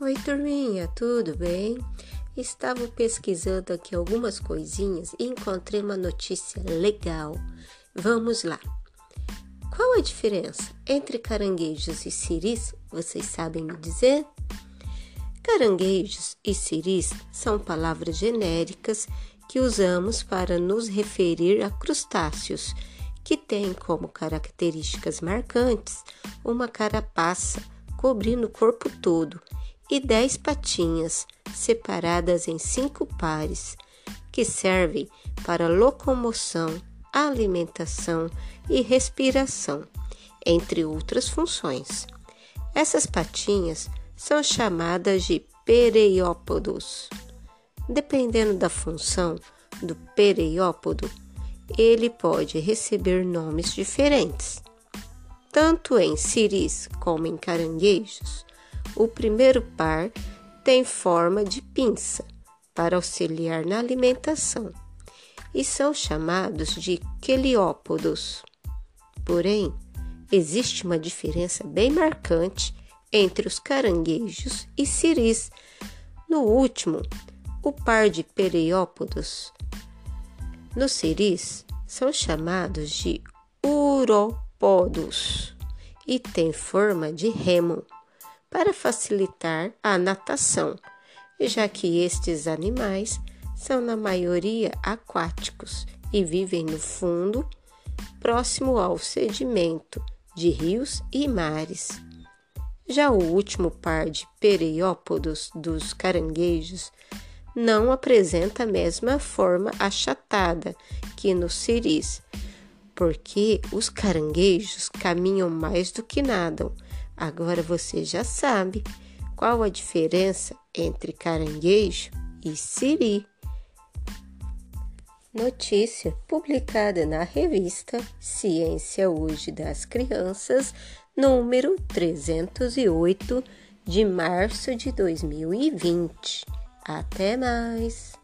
Oi, turminha, tudo bem? Estava pesquisando aqui algumas coisinhas e encontrei uma notícia legal. Vamos lá. Qual a diferença entre caranguejos e ciris? Vocês sabem me dizer? Caranguejos e ciris são palavras genéricas que usamos para nos referir a crustáceos que têm como características marcantes uma carapaça cobrindo o corpo todo e dez patinhas, separadas em cinco pares, que servem para locomoção, alimentação e respiração, entre outras funções. Essas patinhas são chamadas de pereiópodos. Dependendo da função do pereiópodo, ele pode receber nomes diferentes. Tanto em ciris como em caranguejos, o primeiro par tem forma de pinça para auxiliar na alimentação e são chamados de queliópodos. Porém, existe uma diferença bem marcante entre os caranguejos e ciris. No último, o par de pereiópodos. Nos ciris, são chamados de urópodos e têm forma de remo para facilitar a natação, já que estes animais são na maioria aquáticos e vivem no fundo, próximo ao sedimento de rios e mares. Já o último par de pereiópodos dos caranguejos não apresenta a mesma forma achatada que nos ciris, porque os caranguejos caminham mais do que nadam Agora você já sabe qual a diferença entre caranguejo e siri. Notícia publicada na revista Ciência Hoje das Crianças, número 308, de março de 2020. Até mais!